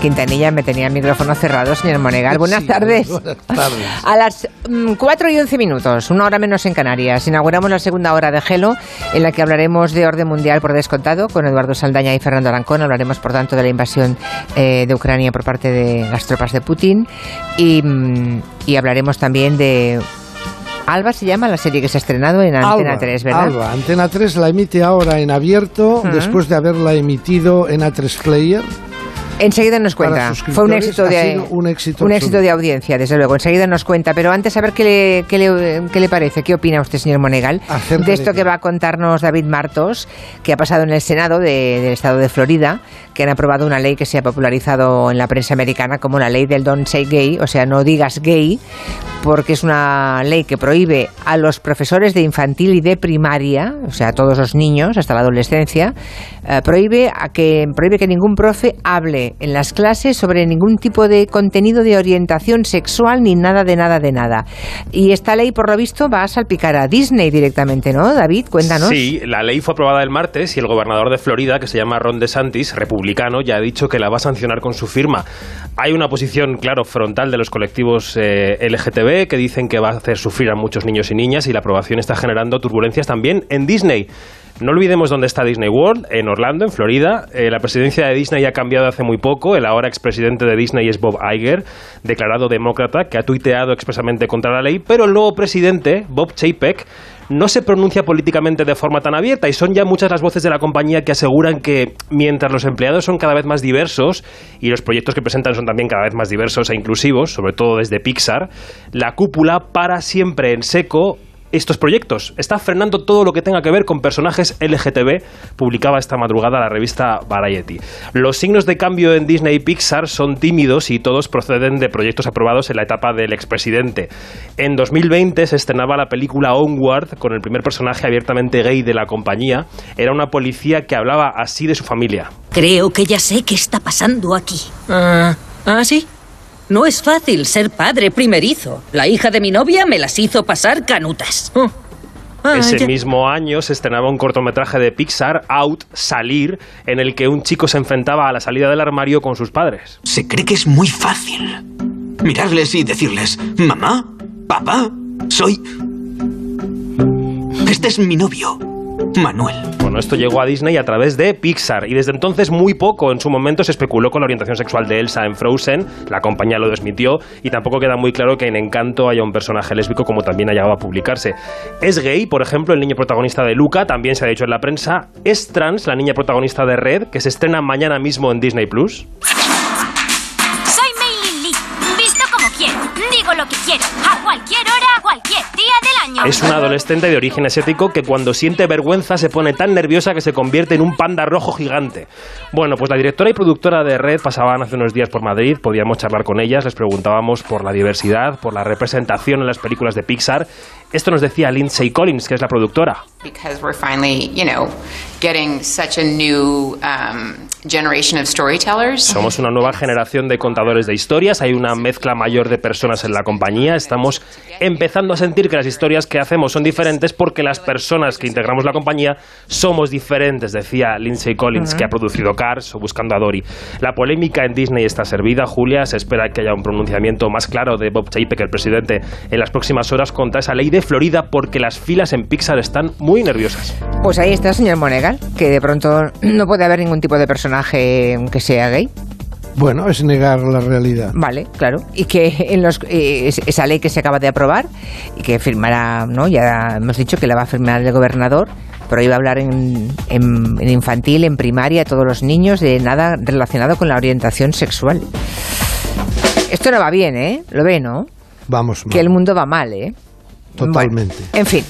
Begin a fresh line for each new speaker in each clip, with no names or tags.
Quintanilla me tenía el micrófono cerrado, señor Monegal. Buenas
Sí,
tardes.
buenas tardes.
A las mm, 4 y 11 minutos, una hora menos en Canarias, inauguramos la segunda hora de Gelo, en la que hablaremos de orden mundial por descontado con Eduardo Saldaña y Fernando Arancón. Hablaremos, por tanto, de la invasión eh, de Ucrania por parte de las tropas de Putin y, mm, y hablaremos también de... Alba se llama la serie que se ha estrenado en Antena
Alba,
3, ¿verdad?
Alba. Antena 3 la emite ahora en abierto,
Ujú.
después de haberla emitido en A3 Player.
Enseguida nos cuenta. Fue un éxito de
un éxito
un éxito de audiencia, desde luego. Enseguida nos cuenta. Pero antes a ver qué le, qué le, qué le parece, qué opina usted, señor Monegal,
Acerca
de esto
de
que va a contarnos David Martos, que ha pasado en el Senado de- del Estado de Florida, que han aprobado una ley que se ha popularizado en la prensa americana como la ley del don't say gay, o sea, no digas gay, porque es una ley que prohíbe a los profesores de infantil y de primaria, o sea, a todos los niños hasta la adolescencia, eh, prohíbe a que prohíbe que ningún profe hable en las clases sobre ningún tipo de contenido de orientación sexual ni nada de nada de nada. Y esta ley, por lo visto, va a salpicar a Disney directamente, ¿no? David, cuéntanos.
Sí, la ley fue aprobada el martes y el gobernador de Florida, que se llama Ron DeSantis, republicano, ya ha dicho que la va a sancionar con su firma. Hay una posición, claro, frontal de los colectivos eh, LGTB que dicen que va a hacer sufrir a muchos niños y niñas y la aprobación está generando turbulencias también en Disney. No olvidemos dónde está Disney World, en Orlando, en Florida. Eh, la presidencia de Disney ha cambiado hace muy poco. El ahora expresidente de Disney es Bob Iger, declarado demócrata, que ha tuiteado expresamente contra la ley, pero el nuevo presidente, Bob Chapek, no se pronuncia políticamente de forma tan abierta y son ya muchas las voces de la compañía que aseguran que mientras los empleados son cada vez más diversos y los proyectos que presentan son también cada vez más diversos e inclusivos, sobre todo desde Pixar, la cúpula para siempre en seco estos proyectos. Está frenando todo lo que tenga que ver con personajes LGTB, publicaba esta madrugada la revista Variety. Los signos de cambio en Disney y Pixar son tímidos y todos proceden de proyectos aprobados en la etapa del expresidente. En 2020 se estrenaba la película Onward con el primer personaje abiertamente gay de la compañía. Era una policía que hablaba así de su familia.
Creo que ya sé qué está pasando aquí. Ah, ¿ah, sí? No es fácil ser padre primerizo. La hija de mi novia me las hizo pasar canutas. Oh. Ah,
Ese
ya-
mismo año se estrenaba un cortometraje de Pixar, Out, Salir, en el que un chico se enfrentaba a la salida del armario con sus padres.
Se cree que es muy fácil. Mirarles y decirles, mamá, papá, soy... Este es mi novio, Manuel.
Bueno, esto llegó a Disney a través de Pixar y desde entonces muy poco en su momento se especuló con la orientación sexual de Elsa en Frozen, la compañía lo desmitió y tampoco queda muy claro que en Encanto haya un personaje lésbico como también ha llegado a publicarse. Es gay, por ejemplo, el niño protagonista de Luca, también se ha dicho en la prensa. Es trans, la niña protagonista de Red, que se estrena mañana mismo en Disney Plus. Es una adolescente de origen asiático que cuando siente vergüenza se pone tan nerviosa que se convierte en un panda rojo gigante. Bueno, pues la directora y productora de Red pasaban hace unos días por Madrid, podíamos charlar con ellas, les preguntábamos por la diversidad, por la representación en las películas de Pixar. Esto nos decía Lindsay Collins, que es la productora.
because we're finally, you know, getting such a new um, generation of storytellers.
Somos una nueva generación de contadores de historias, hay una mezcla mayor de personas en la compañía, estamos empezando a sentir que las historias que hacemos son diferentes porque las personas que integramos la compañía somos diferentes, decía Lindsay Collins, que ha producido Cars o Buscando a Dory. La polémica en Disney está servida, Julia, se espera que haya un pronunciamiento más claro de Bob Chapek, el presidente, en las próximas horas contra esa ley de Florida porque las filas en Pixar están muy nerviosas.
Pues ahí está, señor Monegal, que de pronto no puede haber ningún tipo de personaje que sea gay.
Bueno, es negar la realidad.
Vale, claro. Y que en los, eh, es- esa ley que se acaba de aprobar y que firmará, ¿no? Ya hemos dicho que la va a firmar el gobernador, pero iba a hablar en, en- en infantil, en primaria, a todos los niños, de nada relacionado con la orientación sexual. Esto no va bien, ¿eh? Lo ve, ¿no?
Vamos,
Que el mundo va mal, ¿eh?
Totalmente.
Bueno, en fin.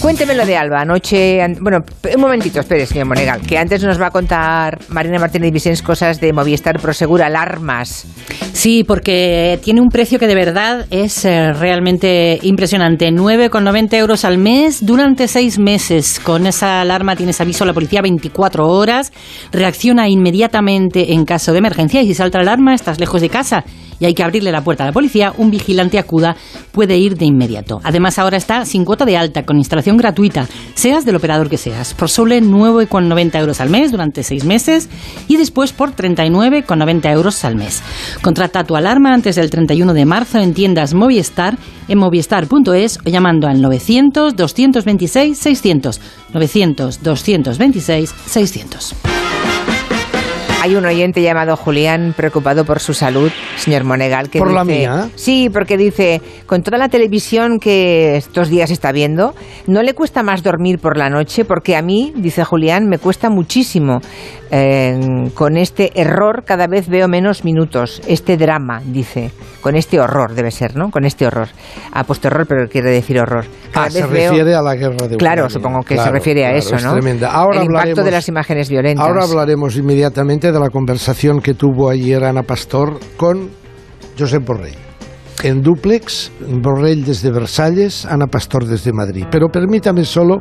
Cuénteme lo de Alba. Anoche. an- Bueno, un momentito, espere, señor Monegal, que antes nos va a contar Marina Martínez Vicens cosas de Movistar Prosegur Alarmas.
Sí, porque tiene un precio que de verdad es eh, realmente impresionante. 9,90 euros al mes durante seis meses. Con esa alarma tienes aviso a la policía 24 horas. Reacciona inmediatamente en caso de emergencia y si salta la alarma estás lejos de casa y hay que abrirle la puerta a la policía, un vigilante acuda puede ir de inmediato. Además, ahora está sin cuota de alta, con instalación gratuita, seas del operador que seas, por solo 9,90 euros al mes durante seis meses y después por 39,90 euros al mes. Contrata tu alarma antes del 31 de marzo en tiendas Movistar, en movistar.es o llamando al 900-226-600. 900-226-600.
Hay un oyente llamado Julián preocupado por su salud, señor Monegal, que
¿Por
dice,
la mía?
Sí, porque dice, con toda la televisión que estos días está viendo, ¿no le cuesta más dormir por la noche? Porque a mí, dice Julián, me cuesta muchísimo. Eh, con este error cada vez veo menos minutos. Este drama, dice. Con este horror debe ser, ¿no? Con este horror. Ha puesto error, pero quiere decir horror. Cada
Ah, se
vez veo-
refiere a la guerra de
Claro,
Ucrania.
supongo que se
Claro,
refiere a
claro,
eso,
es
¿no?
tremenda. Ahora
El impacto de las imágenes violentas.
Ahora hablaremos inmediatamente de la conversación que tuvo ayer Ana Pastor con Josep Borrell. En duplex, Borrell desde Versalles, Ana Pastor desde Madrid. Pero permítame solo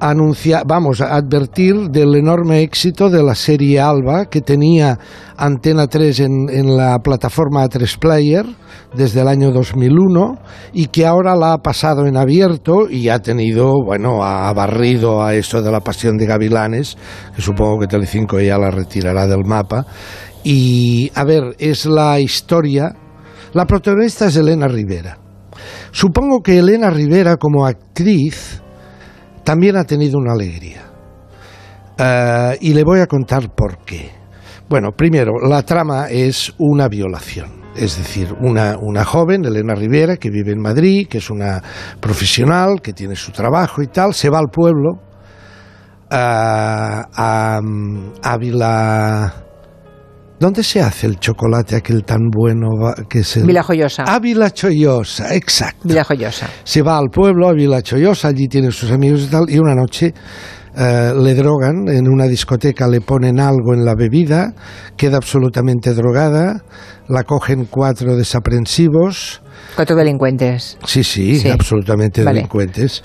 anunciar, vamos a advertir del enorme éxito de la serie Alba que tenía Antena 3 en, en la plataforma A3 Player desde el año 2001 y que ahora la ha pasado en abierto y ha tenido, bueno, ha barrido a eso de la pasión de Gavilanes, que supongo que Telecinco ya la retirará del mapa. Y, a ver, es la historia, la protagonista es Elena Rivera. Supongo que Elena Rivera como actriz también ha tenido una alegría. Eh, y le voy a contar por qué. Bueno, primero, la trama es una violación. Es decir, una, una joven, Elena Rivera, que vive en Madrid, que es una profesional, que tiene su trabajo y tal, se va al pueblo a, a, a Vila... ¿Dónde se hace el chocolate aquel tan bueno que es el...
Vila Joyosa.
A Vila Choyosa, exacto
Villa Joyosa.
se va al pueblo, a Vila Choyosa, allí tiene sus amigos y tal, y una noche eh, le drogan, en una discoteca le ponen algo en la bebida, queda absolutamente drogada, la cogen cuatro desaprensivos,
Cuatro delincuentes.
sí, sí,
Sí.
absolutamente
Vale.
delincuentes,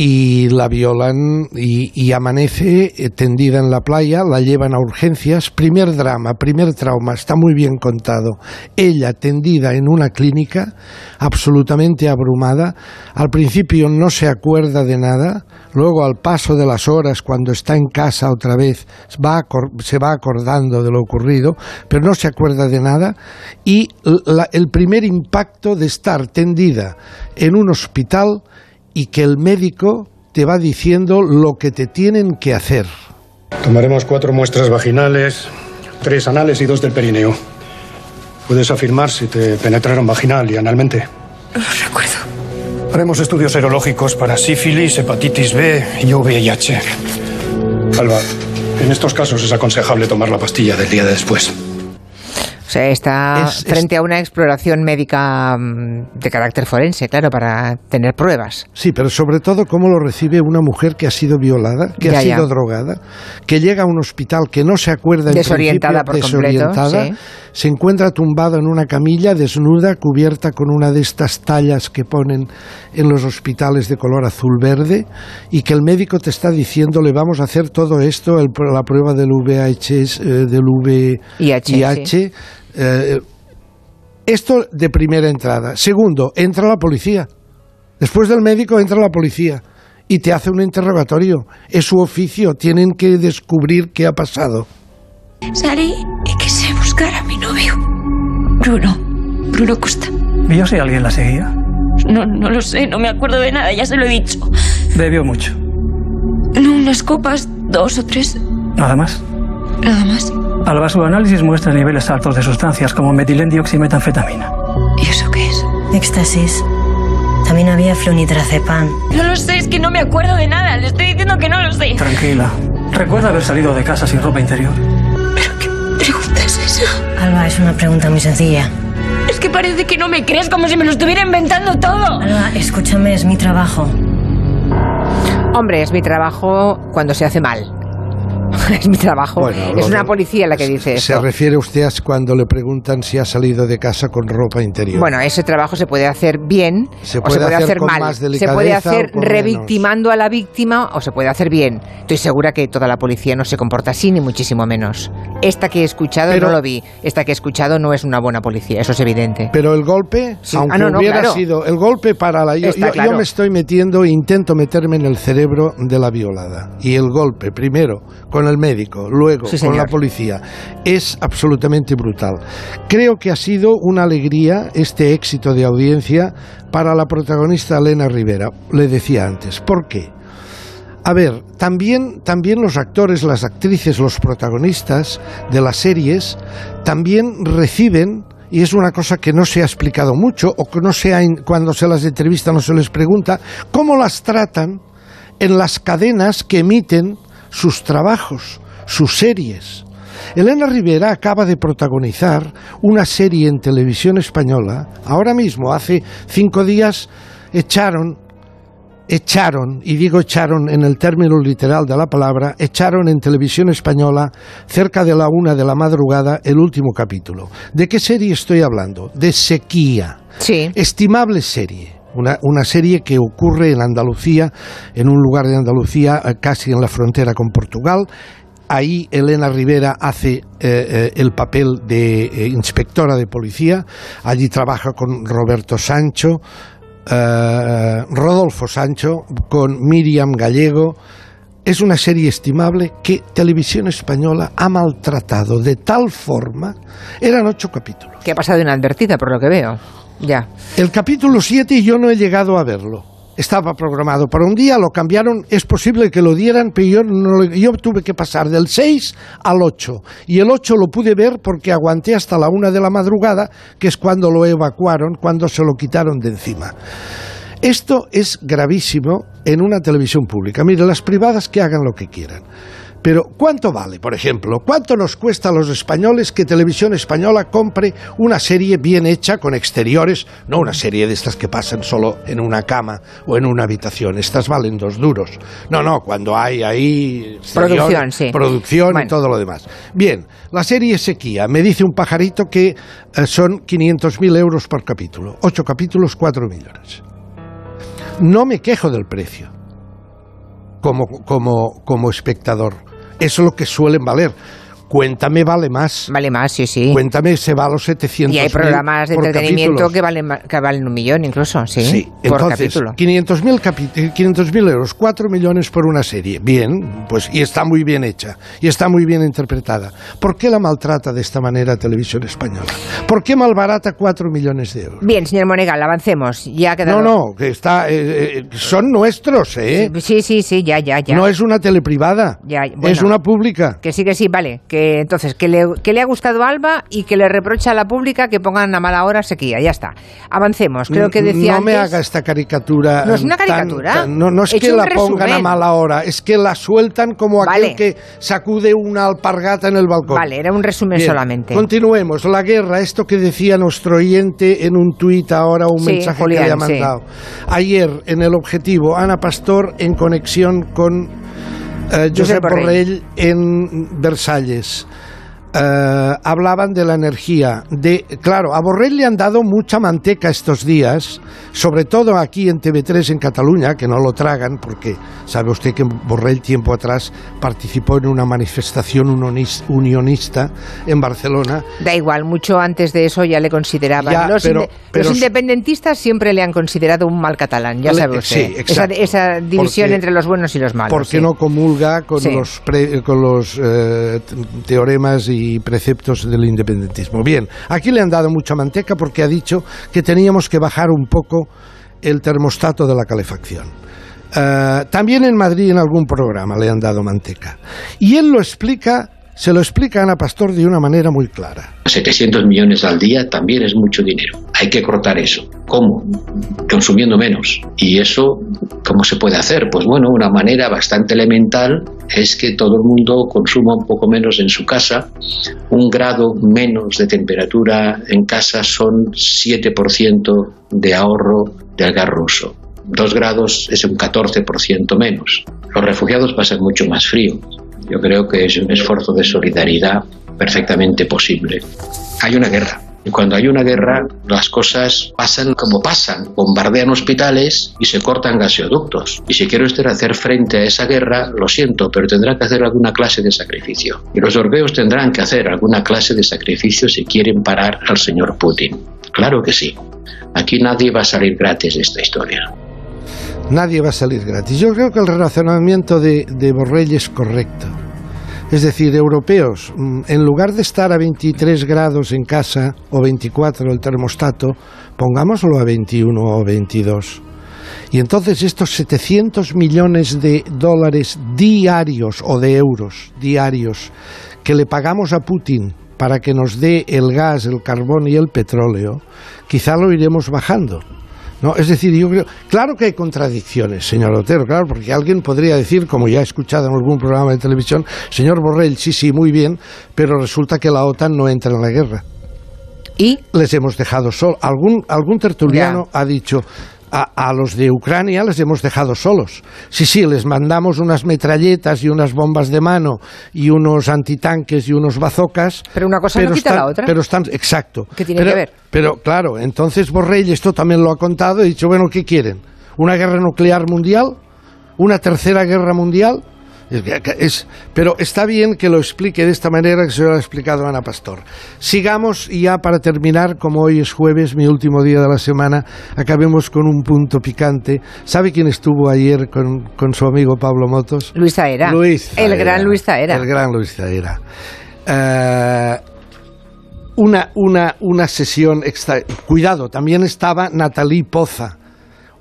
y la violan y, y amanece eh, tendida en la playa, la llevan a urgencias, primer drama, primer trauma, está muy bien contado. Ella tendida en una clínica, absolutamente abrumada, al principio no se acuerda de nada, luego al paso de las horas, cuando está en casa otra vez, va se va acordando de lo ocurrido, pero no se acuerda de nada, y la- el primer impacto de estar tendida en un hospital y que el médico te va diciendo lo que te tienen que hacer.
Tomaremos cuatro muestras vaginales, tres anales y dos del perineo. Puedes afirmar si te penetraron vaginal y analmente.
No recuerdo.
Haremos estudios serológicos para sífilis, hepatitis B y VIH. Alba, en estos casos es aconsejable tomar la pastilla del día de después.
O sea, está
Es- es-
frente a una exploración médica mm, de carácter forense, claro, para tener pruebas.
Sí, pero sobre todo cómo lo recibe una mujer que ha sido violada, que
Ya,
ha sido
ya.
drogada, que llega a un hospital que no se acuerda en
Desorientada por completo,
desorientada,
sí.
se encuentra tumbada en una camilla desnuda, cubierta con una de estas tallas que ponen en los hospitales de color azul verde y que el médico te está diciendo le vamos a hacer todo esto, el- la prueba del VIH, eh, del VIH,
sí.
Eh, esto de primera entrada. Segundo, entra la policía. Después del médico entra la policía y te hace un interrogatorio. Es su oficio, tienen que descubrir qué ha pasado.
Salí y quise buscar a mi novio. Bruno. Bruno Costa.
¿Vio si alguien la seguía?
No, no lo sé, no me acuerdo de nada, ya se lo he dicho.
Bebió mucho.
No, unas copas, dos o tres,
Nada más.
nada más.
Alba, su análisis muestra niveles altos de sustancias como metilendioximetanfetamina.
¿Y eso qué es?
Éxtasis. También había flunitrazepam.
No lo sé, es que no me acuerdo de nada. Le estoy diciendo que no lo sé.
Tranquila. Recuerda haber salido de casa sin ropa interior.
¿Pero qué pregunta es esa?
Alba, es una pregunta muy sencilla.
Es que parece que no me crees como si me lo estuviera inventando todo.
Alba, escúchame, es mi trabajo.
Hombre, es mi trabajo cuando se hace mal. es mi trabajo.
Bueno,
es una policía la que dice
Se
esto.
refiere usted a cuando le preguntan si ha salido de casa con ropa interior.
Bueno, ese trabajo se puede hacer bien
Se
o
puede
se puede
hacer
hacer, mal.
más
se puede hacer
o
revictimando a la víctima o se puede hacer bien. Estoy segura que toda la policía no se comporta así, ni muchísimo menos. Esta que he escuchado
Pero-
no lo vi. Esta que he escuchado no es una buena policía, eso es evidente.
Pero el golpe,
Sí.
aunque
Ah, no, no,
hubiera
claro.
sido el golpe para la... Yo, yo- yo
claro.
me estoy metiendo, intento meterme en el cerebro de la violada. Y el golpe, primero con el médico, luego
Sí,
con la policía, es absolutamente brutal. Creo que ha sido una alegría este éxito de audiencia para la protagonista Elena Rivera. Le decía antes, ¿por qué? A ver, también, también los actores, las actrices, los protagonistas de las series también reciben, y es una cosa que no se ha explicado mucho, o que no se ha, cuando se las entrevista no se les pregunta, cómo las tratan en las cadenas que emiten sus trabajos, sus series. Elena Rivera acaba de protagonizar una serie en televisión española. Ahora mismo, hace cinco días, echaron echaron, y digo echaron en el término literal de la palabra, echaron en televisión española cerca de la una de la madrugada el último capítulo. ¿De qué serie estoy hablando? De Sequía.
Sí.
Estimable serie. Una, una serie que ocurre en Andalucía, en un lugar de Andalucía eh, casi en la frontera con Portugal. Ahí Elena Rivera hace eh, eh, el papel de inspectora de policía. Allí trabaja con Roberto Sancho, eh, Rodolfo Sancho, con Miriam Gallego. Es una serie estimable que Televisión Española ha maltratado de tal forma. Eran ocho capítulos.
Que ha pasado inadvertida, por lo que veo.
El capítulo 7 yo no he llegado a verlo. Estaba programado para un día, lo cambiaron, es posible que lo dieran, pero yo, no yo tuve que pasar del 6 al 8. Y el 8 lo pude ver porque aguanté hasta la una de la madrugada, que es cuando lo evacuaron, cuando se lo quitaron de encima. Esto es gravísimo en una televisión pública. Mire, las privadas que hagan lo que quieran. Pero ¿cuánto vale, por ejemplo? ¿Cuánto nos cuesta a los españoles que Televisión Española compre una serie bien hecha con exteriores? No una serie de estas que pasan solo en una cama o en una habitación. Estas valen dos duros. No, no, cuando hay ahí... exterior,
Producción, sí.
Producción y todo lo demás. Bien, la serie Sequía. Me dice un pajarito que eh, son 500.000 euros por capítulo. Ocho capítulos, cuatro millones. No me quejo del precio como, como, como espectador. Eso es lo que suelen valer. Cuéntame vale más.
Vale más, sí, sí.
Cuéntame se va a los 700
Y hay programas de entretenimiento que valen, que valen un millón incluso, sí.
Sí,
por
entonces,
capítulo.
500.000 capi- eh, 500.000 euros, 4 millones por una serie. Bien, pues y está muy bien hecha, y está muy bien interpretada. ¿Por qué la maltrata de esta manera Televisión Española? ¿Por qué malbarata 4 millones de euros?
Bien, señor Monegal, avancemos. Ya quedado...
No, no, que está, eh, eh, son nuestros, ¿eh?
Sí, sí, sí, ya, ya, ya.
No es una teleprivada,
Ya,
es
bueno.
una pública.
Que sí, que sí, vale. Que entonces, que le, que le ha gustado a Alba y que le reprocha a la pública que pongan a mala hora sequía. Ya está. Avancemos. Creo que decía
no me
antes-
haga esta caricatura.
No es una
tan-
caricatura.
tan- no, no es
He
que la
un
pongan a
resumen.
mala hora, es que la sueltan como aquel
Vale.
que sacude una alpargata en el balcón.
Vale, era un resumen
Bien,
solamente.
Continuemos. La guerra, esto que decía nuestro oyente en un tuit ahora, un
Sí,
mensaje
Julián,
que le ha
sí.
mandado. Ayer, en el objetivo, Ana Pastor en conexión con Josep
Josep Borrell.
Borrell en Versalles. Eh, hablaban de la energía. De, claro, a Borrell le han dado mucha manteca estos días, sobre todo aquí en TV3 en Cataluña, que no lo tragan, porque sabe usted que Borrell tiempo atrás participó en una manifestación unionista en Barcelona.
Da igual, mucho antes de eso ya le consideraban.
Ya,
los,
pero-
inde-
pero-
los independentistas siempre le han considerado un mal catalán, ya sabe usted.
sí,
esa,
exacto.
esa división
Porque-
entre los buenos y los malos.
porque
sí.
no comulga con
Sí.
los, pre- con los eh, teoremas y preceptos del independentismo. Bien, aquí le han dado mucha manteca porque ha dicho que teníamos que bajar un poco el termostato de la calefacción. Eh, también en Madrid en algún programa le han dado manteca. Y él lo explica, se lo explica a Pastor de una manera muy clara.
700 millones al día también es mucho dinero. Hay que cortar eso. ¿Cómo? Consumiendo menos. ¿Y eso cómo se puede hacer? Pues bueno, una manera bastante elemental es que todo el mundo consuma un poco menos en su casa. Un grado menos de temperatura en casa son 7% de ahorro del gas ruso. Dos grados es un 14% menos. Los refugiados pasan mucho más frío. Yo creo que es un esfuerzo de solidaridad perfectamente posible. Hay una guerra. Y cuando hay una guerra, las cosas pasan como pasan. Bombardean hospitales y se cortan gasoductos. Y si quiere usted hacer frente a esa guerra, lo siento, pero tendrá que hacer alguna clase de sacrificio. Y los europeos tendrán que hacer alguna clase de sacrificio si quieren parar al señor Putin. Claro que sí. Aquí nadie va a salir gratis de esta historia.
Nadie va a salir gratis. Yo creo que el razonamiento de, de Borrell es correcto. Es decir, europeos, mm, en lugar de estar a 23 grados en casa o 24 el termostato, pongámoslo a 21 o 22. Y entonces estos 700 millones de dólares diarios o de euros diarios que le pagamos a Putin para que nos dé el gas, el carbón y el petróleo, quizá lo iremos bajando. No, es decir, yo creo, claro que hay contradicciones, señor Otero, claro, porque alguien podría decir, como ya he escuchado en algún programa de televisión, señor Borrell, sí, sí, muy bien, pero resulta que la OTAN no entra en la guerra.
¿Y?
Les hemos dejado solos. Algún, algún tertuliano ha dicho, a, a, los de Ucrania les hemos dejado solos. Sí, sí, les mandamos unas metralletas y unas bombas de mano y unos antitanques y unos bazocas.
Pero una cosa no quita
están,
la otra.
Pero están, exacto.
¿Qué tiene
pero,
que ver?
Pero claro, entonces Borrell esto también lo ha contado y ha dicho, bueno, ¿qué quieren? ¿Una guerra nuclear mundial? ¿Una tercera guerra mundial? Es, pero está bien que lo explique de esta manera que se lo ha explicado Ana Pastor. Sigamos y ya para terminar, como hoy es jueves, mi último día de la semana, acabemos con un punto picante. ¿Sabe quién estuvo ayer con, con su amigo Pablo Motos?
Luis Zaera.
Luis
El gran Luis Zaera.
El gran Luis Zaera. Uh, una, una, una sesión extra... Cuidado, también estaba Natalie Poza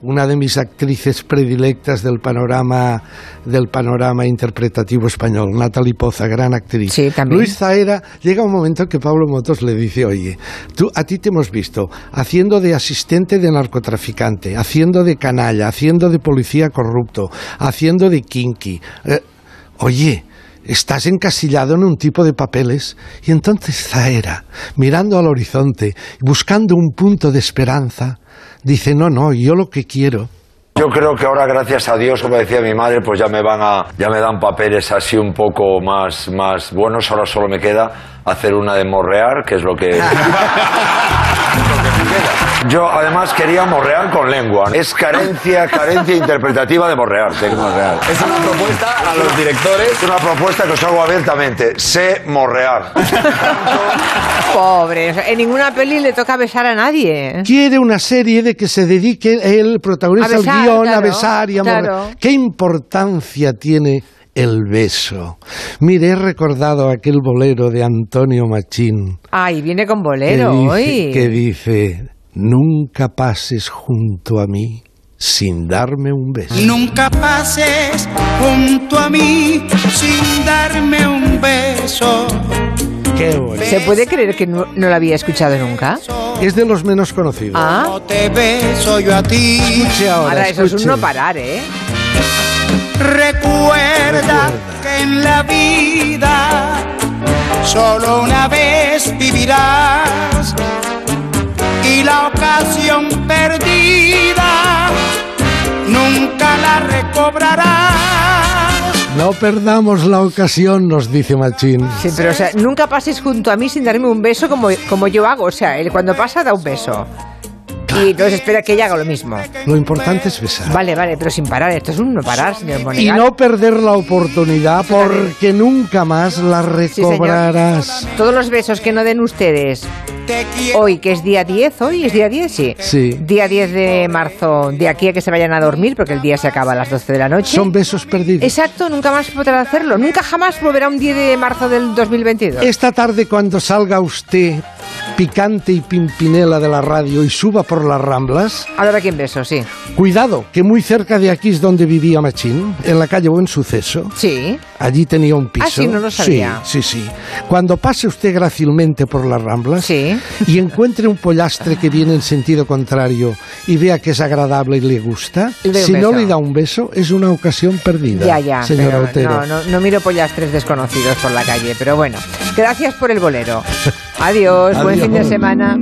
una de mis actrices predilectas del panorama del panorama interpretativo español, Natalie Poza, gran actriz.
Sí, también.
Luis Zaera, llega un momento en que Pablo Motos le dice, oye, tú, a ti te hemos visto haciendo de asistente de narcotraficante, haciendo de canalla, haciendo de policía corrupto, haciendo de kinky. Eh, oye, estás encasillado en un tipo de papeles. Y entonces Zaera, mirando al horizonte, buscando un punto de esperanza, dice, no, no, yo lo que quiero.
Yo creo que ahora, gracias a Dios, como decía mi madre, pues ya me van a, ya me dan papeles así un poco más, más buenos. Ahora solo me queda hacer una de morrear, que es lo que. Yo además quería morrear con lengua. Es carencia, carencia interpretativa de morrear. De morrear.
Es una propuesta a los directores.
Es una propuesta que os hago abiertamente. Sé morrear.
Pobre, en ninguna peli le toca besar a nadie.
Quiere una serie de que se dedique el protagonista
besar,
al guion,
claro,
a besar y a morrear.
claro.
¿Qué importancia tiene el beso? Mire, he recordado aquel bolero de Antonio Machín.
Ay, viene con
que
bolero
dice,
hoy.
que dice, nunca pases junto a mí sin darme un beso.
Nunca pases junto a mí sin darme un beso.
Qué bonito.
¿Se puede creer que no, no lo había escuchado nunca?
Es de los menos conocidos.
Ah,
Te beso yo a ti.
Escuche ahora,
ahora eso es un no parar, ¿eh?
Recuerda que en la vida solo una vez vivirás y la ocasión perdida nunca la recobrarás.
No perdamos la ocasión, nos dice Machín.
Sí, pero o sea, nunca pases junto a mí sin darme un beso como, como yo hago. O sea, él cuando pasa da un beso. Y entonces espera que ella haga lo mismo.
Lo importante es besar.
Vale, vale, pero sin parar. Esto es un no parar, señor
Y
Monegal.
no perder la oportunidad porque nunca más la
Sí,
recobrarás.
Todos los besos que no den ustedes hoy, que es día 10, hoy es día 10, sí.
Sí.
Día 10 de marzo, de aquí a que se vayan a dormir, porque el día se acaba a las 12 de la noche.
Son besos perdidos.
Exacto, nunca más podrá hacerlo. Nunca jamás volverá un 10 de marzo del 2022.
Esta tarde cuando salga usted picante y pimpinela de la radio y suba por las ramblas,
Ahora quién beso, sí.
cuidado, que muy cerca de aquí es donde vivía Machín, en la calle Buen Suceso.
Sí.
Allí tenía un piso.
Ah, sí, no lo sabía.
Sí, sí, sí. Cuando pase usted grácilmente por las ramblas y encuentre un pollastre que viene en sentido contrario y vea que es agradable y le gusta,
Le
si no le da un beso, es una ocasión perdida.
Ya, ya.
Señora Otero.
no, no, no miro pollastres desconocidos por la calle, pero bueno. Gracias por el bolero. Adiós, buen fin de semana.